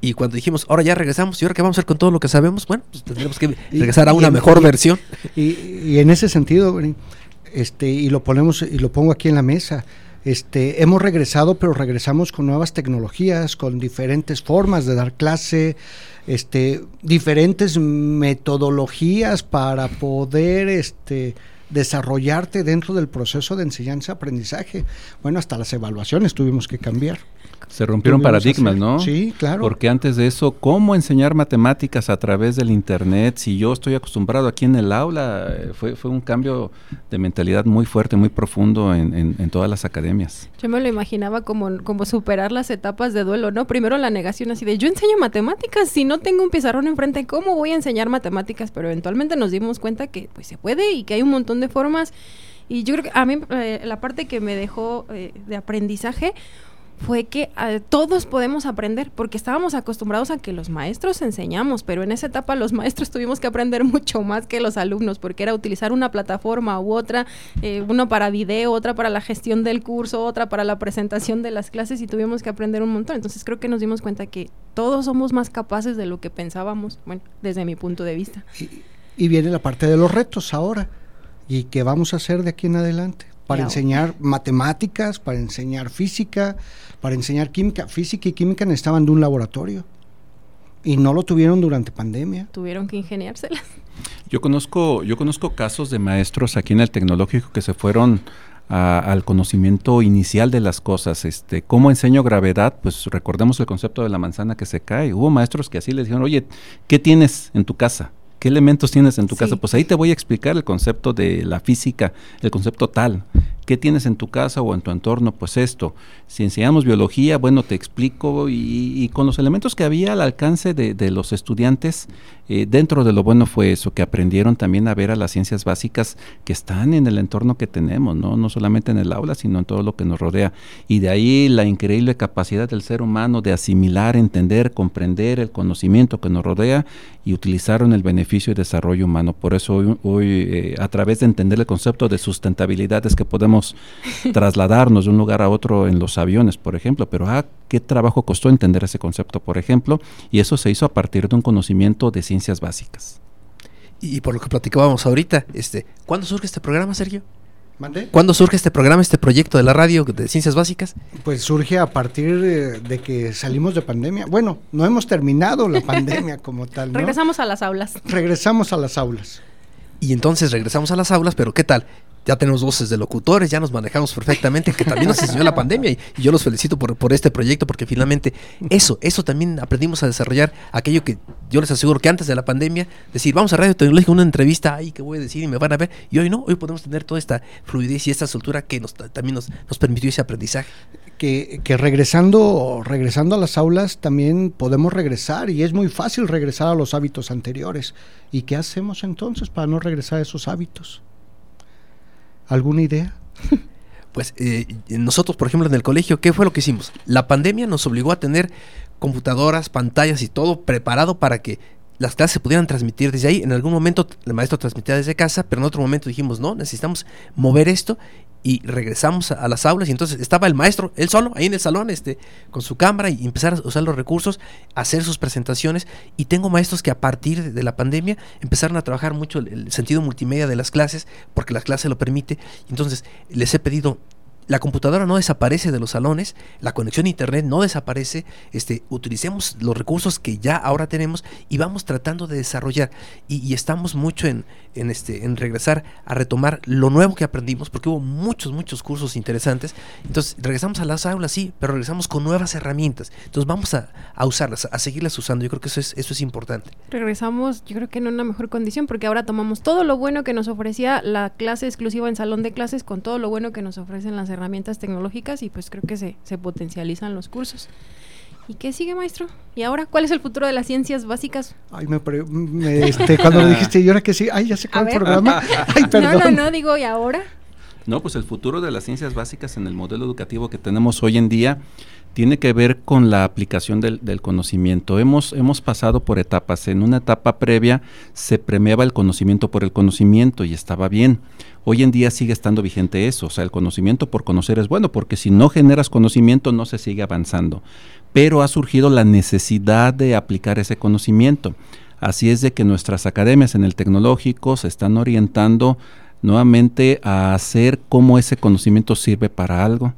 y cuando dijimos, ahora ya regresamos, ¿y ahora qué vamos a hacer con todo lo que sabemos? Bueno, pues tendremos que regresar a una mejor versión. Y, y, en ese sentido, este, y lo ponemos, y lo pongo aquí en la mesa, este, hemos regresado, pero regresamos con nuevas tecnologías, con diferentes formas de dar clase, este, diferentes metodologías para poder este, desarrollarte dentro del proceso de enseñanza-aprendizaje. Bueno, hasta las evaluaciones tuvimos que cambiar. Se rompieron paradigmas, ¿no? Sí, claro. Porque antes de eso, ¿cómo enseñar matemáticas a través del Internet? Si yo estoy acostumbrado aquí en el aula, eh, fue, fue un cambio de mentalidad muy fuerte, muy profundo en, en, todas las academias. Yo me lo imaginaba como, como superar las etapas de duelo, ¿no? Primero la negación así de, yo enseño matemáticas, si no tengo un pizarrón enfrente, ¿cómo voy a enseñar matemáticas? Pero eventualmente nos dimos cuenta que pues se puede y que hay un montón de formas. Y yo creo que a mí eh, la parte que me dejó eh, de aprendizaje fue que eh, todos podemos aprender, porque estábamos acostumbrados a que los maestros enseñamos, pero en esa etapa los maestros tuvimos que aprender mucho más que los alumnos, porque era utilizar una plataforma u otra, uno para video, otra para la gestión del curso, otra para la presentación de las clases y tuvimos que aprender un montón. Entonces creo que nos dimos cuenta que todos somos más capaces de lo que pensábamos, bueno, desde mi punto de vista. y viene la parte de los retos ahora. ¿Y qué vamos a hacer de aquí en adelante? para enseñar matemáticas, para enseñar física, para enseñar química. Física y química necesitaban de un laboratorio y no lo tuvieron durante pandemia. Tuvieron que ingeniárselas. Yo conozco, yo conozco casos de maestros aquí en el tecnológico que se fueron al conocimiento inicial de las cosas. Este, ¿Cómo enseño gravedad? Pues recordemos el concepto de la manzana que se cae. Hubo maestros que así les dijeron, oye, ¿qué tienes en tu casa? ¿Qué elementos tienes en tu casa? Pues ahí te voy a explicar el concepto de la física, el concepto tal. ¿Qué tienes en tu casa o en tu entorno? Pues esto. Si enseñamos biología, bueno, te explico y, con los elementos que había al alcance de, los estudiantes, eh, dentro de lo bueno fue eso, que aprendieron también a ver a las ciencias básicas que están en el entorno que tenemos, ¿no? No solamente en el aula, sino en todo lo que nos rodea. Y de ahí la increíble capacidad del ser humano de asimilar, entender, comprender el conocimiento que nos rodea y utilizarlo en el beneficio y desarrollo humano. Por eso hoy, eh, a través de entender el concepto de sustentabilidad es que podemos trasladarnos de un lugar a otro en los aviones, por ejemplo, pero ah, qué trabajo costó entender ese concepto, por ejemplo, y eso se hizo a partir de un conocimiento de ciencias básicas. Y, por lo que platicábamos ahorita, este, ¿cuándo surge este programa, Sergio? ¿Cuándo surge este programa, este proyecto de la radio de ciencias básicas? Pues surge a partir de, que salimos de pandemia. Bueno, no hemos terminado la pandemia como tal. Regresamos a las aulas. Regresamos a las aulas. Y entonces regresamos a las aulas, pero ¿qué tal? Ya tenemos voces de locutores, ya nos manejamos perfectamente, que también nos enseñó la pandemia y, yo los felicito por, por, este proyecto porque finalmente eso, eso también aprendimos a desarrollar aquello que yo les aseguro que antes de la pandemia, decir, vamos a Radio Tecnológica, una entrevista, ahí que voy a decir y me van a ver, y hoy no, hoy podemos tener toda esta fluidez y esta soltura que nos, también nos, nos permitió ese aprendizaje. Que, que, regresando, regresando a las aulas también podemos regresar y es muy fácil regresar a los hábitos anteriores. ¿Y qué hacemos entonces para no regresar a esos hábitos? ¿Alguna idea? pues eh, nosotros, por ejemplo, en el colegio, ¿qué fue lo que hicimos? La pandemia nos obligó a tener computadoras, pantallas y todo preparado para que las clases se pudieran transmitir desde ahí. En algún momento el maestro transmitía desde casa, pero en otro momento dijimos, no, necesitamos mover esto y regresamos a, las aulas y entonces estaba el maestro, él solo, ahí en el salón, este, con su cámara y empezar a usar los recursos, hacer sus presentaciones y tengo maestros que a partir de la pandemia empezaron a trabajar mucho el, sentido multimedia de las clases porque la clase lo permite, entonces les he pedido la computadora no desaparece de los salones, la conexión a internet no desaparece, este, utilicemos los recursos que ya ahora tenemos y vamos tratando de desarrollar. Y, estamos mucho en, en, este, en regresar a retomar lo nuevo que aprendimos, porque hubo muchos, muchos cursos interesantes. Entonces, regresamos a las aulas, sí, pero regresamos con nuevas herramientas. Entonces, vamos a, usarlas, a seguirlas usando. Yo creo que eso es, eso es importante. Regresamos, yo creo que en una mejor condición, porque ahora tomamos todo lo bueno que nos ofrecía la clase exclusiva en salón de clases con todo lo bueno que nos ofrecen las herramientas tecnológicas y pues creo que se, se potencializan los cursos. ¿Y qué sigue, maestro? ¿Y ahora cuál es el futuro de las ciencias básicas? Ay, me, este, cuando me dijiste, ¿y ahora que sí? Ay, ya se acabó el programa. Ay, perdón. No, no, no, digo, ¿y ahora? No, pues el futuro de las ciencias básicas en el modelo educativo que tenemos hoy en día tiene que ver con la aplicación del, conocimiento. Hemos, hemos pasado por etapas. En una etapa previa se premiaba el conocimiento por el conocimiento y estaba bien. Hoy en día sigue estando vigente eso, o sea, el conocimiento por conocer es bueno, porque si no generas conocimiento no se sigue avanzando. Pero ha surgido la necesidad de aplicar ese conocimiento. Así es de que nuestras academias en el tecnológico se están orientando nuevamente a hacer cómo ese conocimiento sirve para algo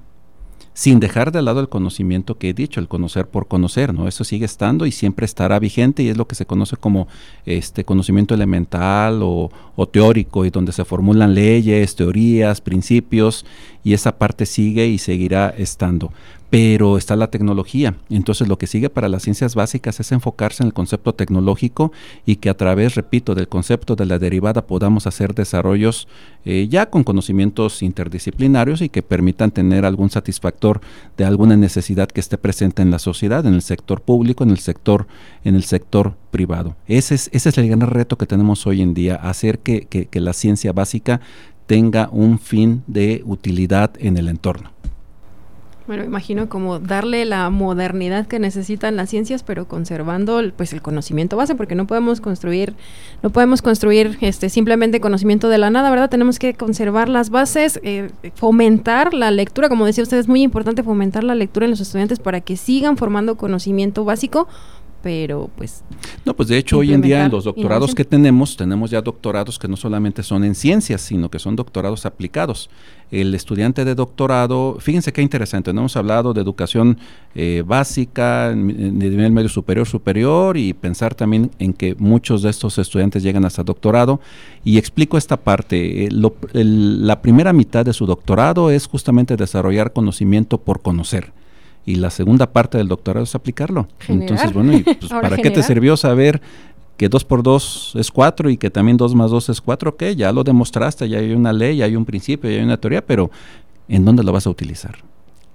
sin dejar de lado el conocimiento que he dicho, el conocer por conocer, ¿no? Eso sigue estando y siempre estará vigente y es lo que se conoce como este conocimiento elemental o, o teórico y donde se formulan leyes, teorías, principios y esa parte sigue y seguirá estando pero está la tecnología. Entonces lo que sigue para las ciencias básicas es enfocarse en el concepto tecnológico y que a través, repito, del concepto de la derivada podamos hacer desarrollos eh, ya con conocimientos interdisciplinarios y que permitan tener algún satisfactor de alguna necesidad que esté presente en la sociedad, en el sector público, en el sector, en el sector privado. Ese es, ese es el gran reto que tenemos hoy en día, hacer que, que la ciencia básica tenga un fin de utilidad en el entorno. Bueno, imagino como darle la modernidad que necesitan las ciencias, pero conservando pues el conocimiento base, porque no podemos construir, no podemos construir este simplemente conocimiento de la nada, ¿verdad? Tenemos que conservar las bases, eh, fomentar la lectura, como decía usted, es muy importante fomentar la lectura en los estudiantes para que sigan formando conocimiento básico pero pues... No, pues de hecho hoy en día en los doctorados que tenemos, tenemos ya doctorados que no solamente son en ciencias, sino que son doctorados aplicados. El estudiante de doctorado, fíjense qué interesante, no hemos hablado de educación eh, básica, de nivel medio superior, superior, y pensar también en que muchos de estos estudiantes llegan hasta doctorado. Y explico esta parte, eh, la primera mitad de su doctorado es justamente desarrollar conocimiento por conocer y la segunda parte del doctorado es aplicarlo. Entonces, bueno, y pues, ¿para qué te sirvió saber que 2 por 2 es 4 y que también 2 más 2 es 4? Ok, ya lo demostraste, ya hay una ley, ya hay un principio, ya hay una teoría, pero ¿en dónde lo vas a utilizar?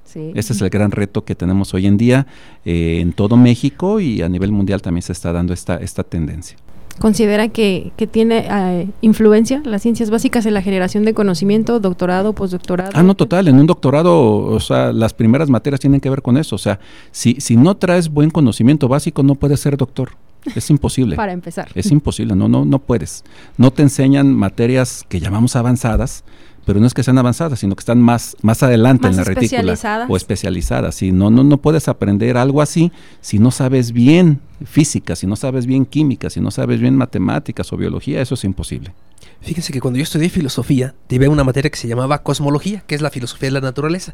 Sí. Ese es el gran reto que tenemos hoy en día eh, en todo México y a nivel mundial también se está dando esta, esta tendencia considera que, que tiene eh, influencia las ciencias básicas en la generación de conocimiento, doctorado, postdoctorado? Ah, no, total. En un doctorado, o sea, las primeras materias tienen que ver con eso. O sea, si, si no traes buen conocimiento básico, no puedes ser doctor. Es imposible. Para empezar. Es imposible, no, no, no puedes. No te enseñan materias que llamamos avanzadas, pero no es que sean avanzadas, sino que están más, más adelante en la retícula o especializadas. Si no, no, no puedes aprender algo así si no sabes bien física, si no sabes bien química, si no sabes bien matemáticas o biología, eso es imposible. Fíjense que cuando yo estudié filosofía, tuve una materia que se llamaba cosmología, que es la filosofía de la naturaleza.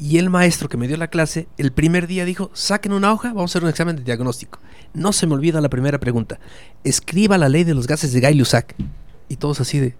Y el maestro que me dio la clase, el primer día dijo, saquen una hoja, vamos a hacer un examen de diagnóstico. No se me olvida la primera pregunta. Escriba la ley de los gases de Gay-Lussac. Y todos así de,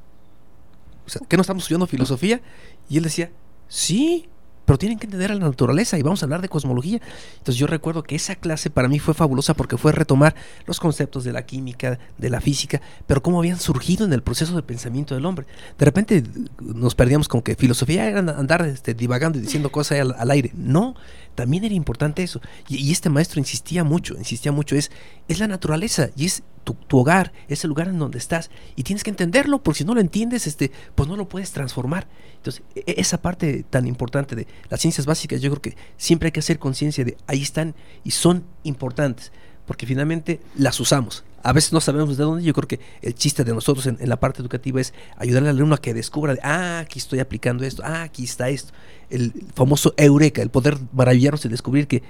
o ¿qué no estamos estudiando filosofía? Y él decía, sí, pero tienen que entender a la naturaleza y vamos a hablar de cosmología. Entonces yo recuerdo que esa clase para mí fue fabulosa porque fue retomar los conceptos de la química, de la física, pero cómo habían surgido en el proceso de pensamiento del hombre. De repente nos perdíamos con que filosofía era andar este, divagando y diciendo cosas al, aire. No, también era importante eso. Y, este maestro insistía mucho, insistía mucho, es, es la naturaleza y es tu, hogar, es el lugar en donde estás. Y tienes que entenderlo, porque si no lo entiendes, este, pues no lo puedes transformar. Entonces, e, e, esa parte tan importante de las ciencias básicas, yo creo que siempre hay que hacer conciencia de ahí están y son importantes, porque finalmente las usamos. A veces no sabemos de dónde. Yo creo que el chiste de nosotros en, la parte educativa es ayudarle al alumno a que descubra, ah, aquí estoy aplicando esto, ah, aquí está esto. El famoso eureka, el poder maravillarnos y descubrir que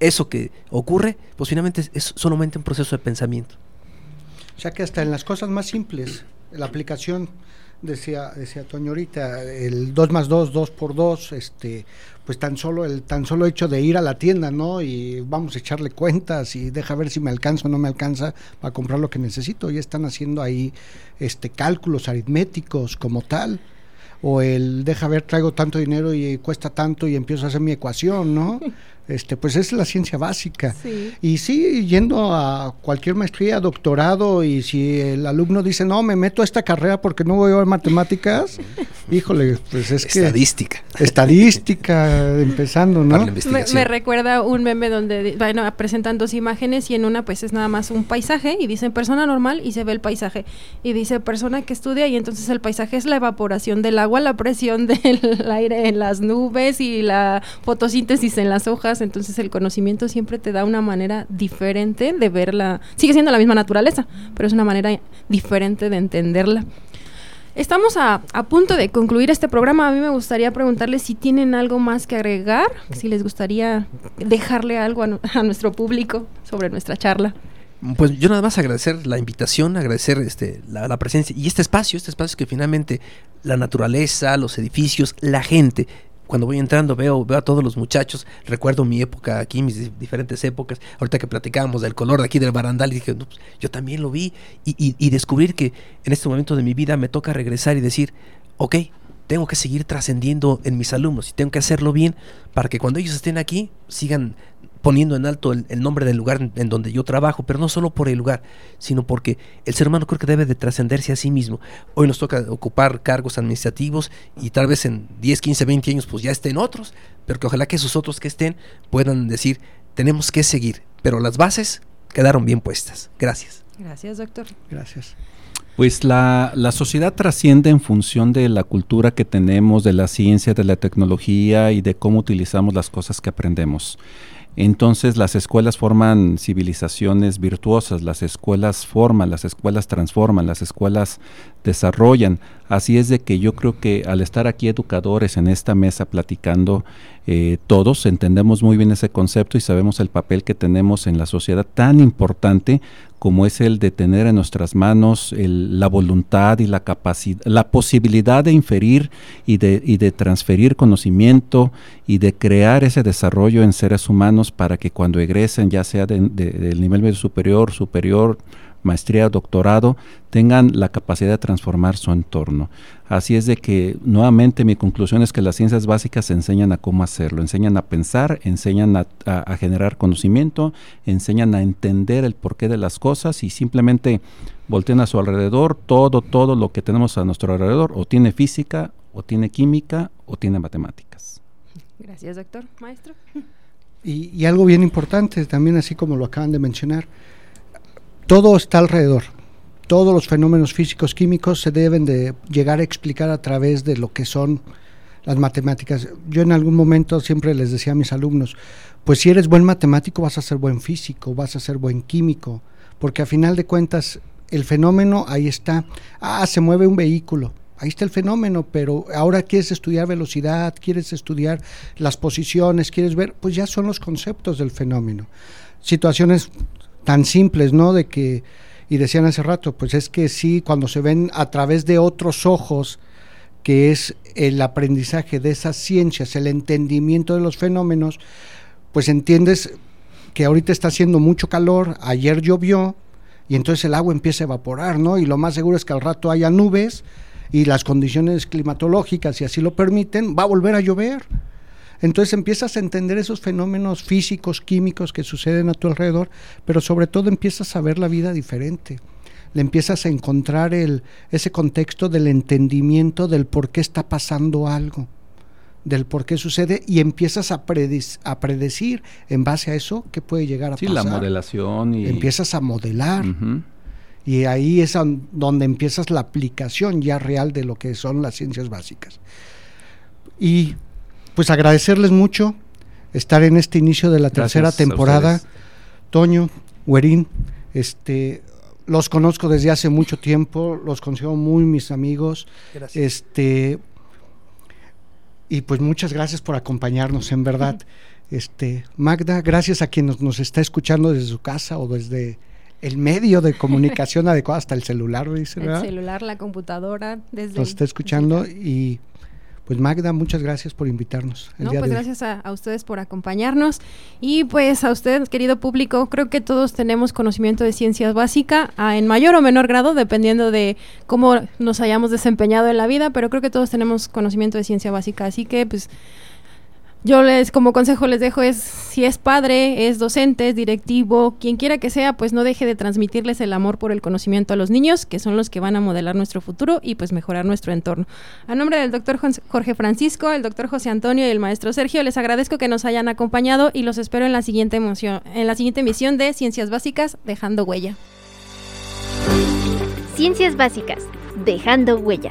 eso que ocurre, pues finalmente es solamente un proceso de pensamiento. O sea que hasta en las cosas más simples, la aplicación, decía, decía Toño ahorita, el 2 más 2, 2 por 2, este, pues tan solo el tan solo hecho de ir a la tienda, ¿no? Y vamos a echarle cuentas y deja ver si me alcanza o no me alcanza para comprar lo que necesito. Ya están haciendo ahí este cálculos aritméticos como tal o el deja ver traigo tanto dinero y cuesta tanto y empiezo a hacer mi ecuación, ¿no? Este, pues es la ciencia básica. Y sí, yendo a cualquier maestría, doctorado, y si el alumno dice, no, me meto a esta carrera porque no voy a ver matemáticas, híjole, pues es que... Estadística. Estadística, empezando, ¿no? Me, recuerda un meme donde, bueno, presentan dos imágenes y en una pues es nada más un paisaje y dicen persona normal y se ve el paisaje. Y dice persona que estudia y entonces el paisaje es la evaporación del agua, la presión del aire en las nubes y la fotosíntesis en las hojas entonces el conocimiento siempre te da una manera diferente de verla. Sigue siendo la misma naturaleza, pero es una manera diferente de entenderla. Estamos a, punto de concluir este programa. A mí me gustaría preguntarles si tienen algo más que agregar, si les gustaría dejarle algo a, nuestro público sobre nuestra charla. Pues yo nada más agradecer la invitación, agradecer este, la, la, presencia y este espacio, este espacio que finalmente la naturaleza, los edificios, la gente cuando voy entrando veo, veo a todos los muchachos, recuerdo mi época aquí, mis diferentes épocas, ahorita que platicábamos del color de aquí del barandal y dije, pues, yo también lo vi y, y, descubrir que en este momento de mi vida me toca regresar y decir, ok, tengo que seguir trascendiendo en mis alumnos y tengo que hacerlo bien para que cuando ellos estén aquí sigan poniendo en alto el, nombre del lugar en, donde yo trabajo, pero no solo por el lugar, sino porque el ser humano creo que debe de trascenderse a sí mismo. Hoy nos toca ocupar cargos administrativos y tal vez en 10, 15, 20 años pues ya estén otros, pero que ojalá que esos otros que estén puedan decir, tenemos que seguir, pero las bases quedaron bien puestas. Gracias. Gracias, doctor. Gracias. Pues la, la, sociedad trasciende en función de la cultura que tenemos, de la ciencia, de la tecnología y de cómo utilizamos las cosas que aprendemos. Entonces las escuelas forman civilizaciones virtuosas, las escuelas forman, las escuelas transforman, las escuelas desarrollan. Así es de que yo creo que al estar aquí educadores en esta mesa platicando, eh, todos entendemos muy bien ese concepto y sabemos el papel que tenemos en la sociedad tan importante como es el de tener en nuestras manos la voluntad y la capacidad, la posibilidad de inferir y de, y de transferir conocimiento y de crear ese desarrollo en seres humanos para que cuando egresen, ya sea del nivel medio superior, superior, maestría, doctorado, tengan la capacidad de transformar su entorno. Así es de que nuevamente mi conclusión es que las ciencias básicas enseñan a cómo hacerlo, enseñan a pensar, enseñan a, generar conocimiento, enseñan a entender el porqué de las cosas y simplemente voltean a su alrededor, todo, todo lo que tenemos a nuestro alrededor o tiene física, o tiene química, o tiene matemáticas. Gracias, doctor. Maestro. y algo bien importante, también así como lo acaban de mencionar, todo está alrededor. Todos los fenómenos físicos químicos se deben de llegar a explicar a través de lo que son las matemáticas. Yo en algún momento siempre les decía a mis alumnos, pues si eres buen matemático vas a ser buen físico, vas a ser buen químico, porque a final de cuentas el fenómeno ahí está. Ah, se mueve un vehículo. Ahí está el fenómeno, pero ahora quieres estudiar velocidad, quieres estudiar las posiciones, quieres ver, pues ya son los conceptos del fenómeno. Situaciones tan simples, ¿no? De que, y decían hace rato, pues es que sí, cuando se ven a través de otros ojos, que es el aprendizaje de esas ciencias, el entendimiento de los fenómenos, pues entiendes que ahorita está haciendo mucho calor, ayer llovió, y entonces el agua empieza a evaporar, ¿no? Y lo más seguro es que al rato haya nubes y las condiciones climatológicas, si así lo permiten, va a volver a llover. Entonces empiezas a entender esos fenómenos físicos, químicos que suceden a tu alrededor, pero sobre todo empiezas a ver la vida diferente. Le empiezas a encontrar el, ese contexto del entendimiento del por qué está pasando algo, del por qué sucede y empiezas a, a predecir en base a eso qué puede llegar a pasar. Sí, la modelación y... Empiezas a modelar. Y ahí es donde empiezas la aplicación ya real de lo que son las ciencias básicas. Y pues agradecerles mucho estar en este inicio de la tercera temporada. Toño, Huerín, este, los conozco desde hace mucho tiempo, los considero muy mis amigos. Gracias. Este y pues muchas gracias por acompañarnos, en verdad. Este, Magda, gracias a quien nos, nos está escuchando desde su casa o desde el medio de comunicación adecuado, hasta el celular, dice, El ¿verdad? celular, la computadora, desde... Nos está escuchando y pues Magda, muchas gracias por invitarnos. el No, día pues de hoy. gracias a, a ustedes por acompañarnos y pues a usted, querido público, creo que todos tenemos conocimiento de ciencias básica ah, en mayor o menor grado, dependiendo de cómo nos hayamos desempeñado en la vida, pero creo que todos tenemos conocimiento de ciencia básica, así que pues yo les, como consejo les dejo es, si es padre, es docente, es directivo, quien quiera que sea, pues no deje de transmitirles el amor por el conocimiento a los niños, que son los que van a modelar nuestro futuro y pues mejorar nuestro entorno. A nombre del doctor Jorge Francisco, el doctor José Antonio y el maestro Sergio, les agradezco que nos hayan acompañado y los espero en la siguiente emoción, en la siguiente emisión de Ciencias Básicas, Dejando Huella. Ciencias Básicas, dejando huella.